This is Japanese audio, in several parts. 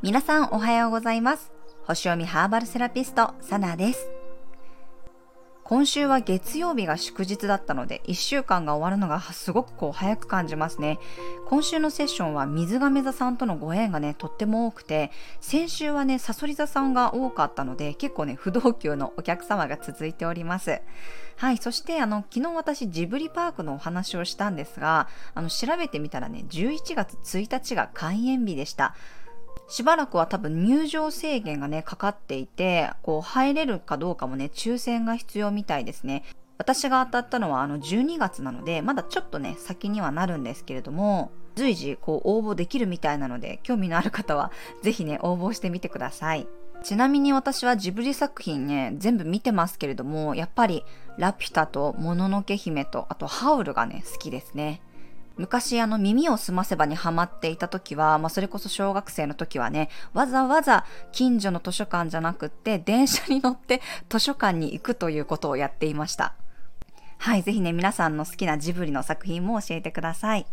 皆さんおはようございます。星読みハーバルセラピストサナです。今週は月曜日が祝日だったので1週間が終わるのがすごくこう早く感じますね。今週のセッションは水亀座さんとのご縁がねとっても多くて先週はねさそり座さんが多かったので結構ね不動級のお客様が続いております。はいそしてあの昨日私ジブリパークのお話をしたんですがあの調べてみたらね11月1日が開園日でした。しばらくは多分入場制限がね、かかっていて、こう入れるかどうかもね、抽選が必要みたいですね。私が当たったのはあの12月なので、まだちょっとね、先にはなるんですけれども、随時こう応募できるみたいなので、興味のある方はぜひね、応募してみてください。ちなみに私はジブリ作品ね、全部見てますけれども、やっぱりラピュタともののけ姫と、あとハウルがね、好きですね。昔あの耳をすませばにハマっていた時は、まあそれこそ小学生の時はね、わざわざ近所の図書館じゃなくって電車に乗って図書館に行くということをやっていました。はい、ぜひね、皆さんの好きなジブリの作品も教えてください。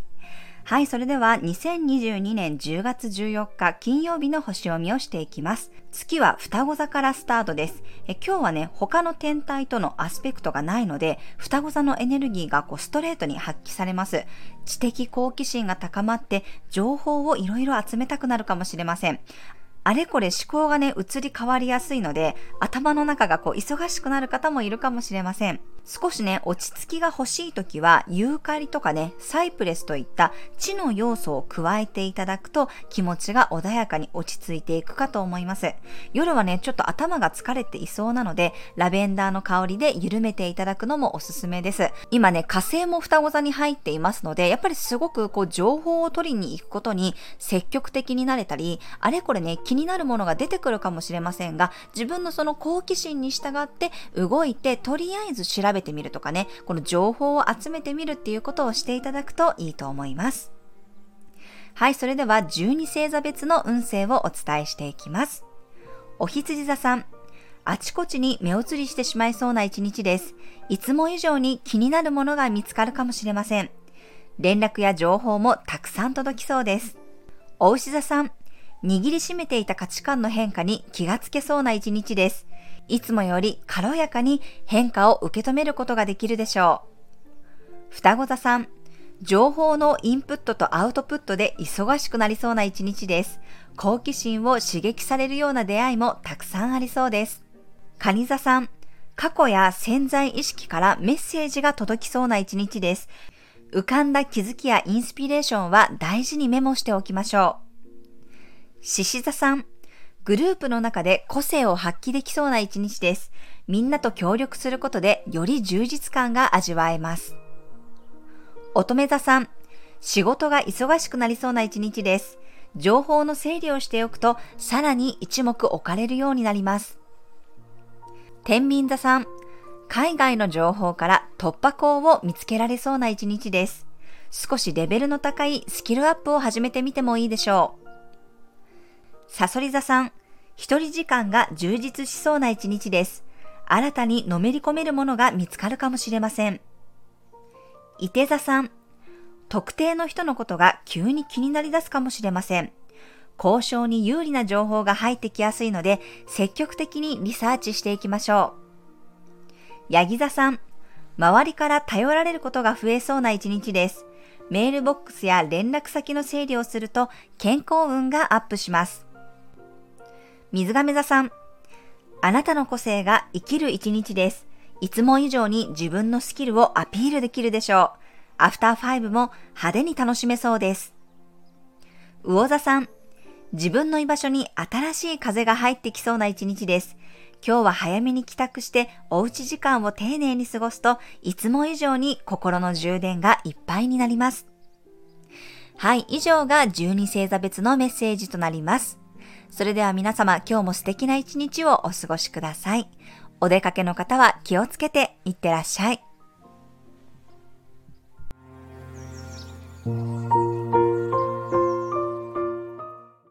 はい、それでは2022年10月14日金曜日の星読みをしていきます。月は双子座からスタートです。え今日はね、他の天体とのアスペクトがないので、双子座のエネルギーがこうストレートに発揮されます。知的好奇心が高まって、情報をいろいろ集めたくなるかもしれません。あれこれ思考がね、移り変わりやすいので、頭の中がこう忙しくなる方もいるかもしれません。少しね、落ち着きが欲しい時は、ユーカリとかね、サイプレスといった地の要素を加えていただくと気持ちが穏やかに落ち着いていくかと思います。夜はね、ちょっと頭が疲れていそうなので、ラベンダーの香りで緩めていただくのもおすすめです。今ね、火星も双子座に入っていますので、やっぱりすごくこう情報を取りに行くことに積極的になれたり、あれこれね、気になるものが出てくるかもしれませんが、自分のその好奇心に従って動いて、とりあえず調べべてみるとかね、この情報を集めてみるっていうことをしていただくといいと思います。はい、それでは12星座別の運勢をお伝えしていきます。お羊座さん、あちこちに目移りしてしまいそうな一日です。いつも以上に気になるものが見つかるかもしれません。連絡や情報もたくさん届きそうです。お牛座さん、握りしめていた価値観の変化に気がつけそうな一日です。いつもより軽やかに変化を受け止めることができるでしょう。双子座さん、情報のインプットとアウトプットで忙しくなりそうな一日です。好奇心を刺激されるような出会いもたくさんありそうです。蟹座さん、過去や潜在意識からメッセージが届きそうな一日です。浮かんだ気づきやインスピレーションは大事にメモしておきましょう。獅子座さん、グループの中で個性を発揮できそうな一日です。みんなと協力することでより充実感が味わえます。乙女座さん、仕事が忙しくなりそうな一日です。情報の整理をしておくとさらに一目置かれるようになります。天秤座さん、海外の情報から突破口を見つけられそうな一日です。少しレベルの高いスキルアップを始めてみてもいいでしょう。サソリ座さん、一人時間が充実しそうな一日です。新たにのめり込めるものが見つかるかもしれません。伊手座さん、特定の人のことが急に気になり出すかもしれません。交渉に有利な情報が入ってきやすいので、積極的にリサーチしていきましょう。ヤギ座さん、周りから頼られることが増えそうな一日です。メールボックスや連絡先の整理をすると健康運がアップします。水亀座さん、あなたの個性が生きる一日です。いつも以上に自分のスキルをアピールできるでしょう。アフターファイブも派手に楽しめそうです。魚座さん、自分の居場所に新しい風が入ってきそうな一日です。今日は早めに帰宅しておうち時間を丁寧に過ごすといつも以上に心の充電がいっぱいになります。はい、以上が12星座別のメッセージとなります。それでは皆様今日も素敵な一日をお過ごしください。お出かけの方は気をつけていってらっしゃい。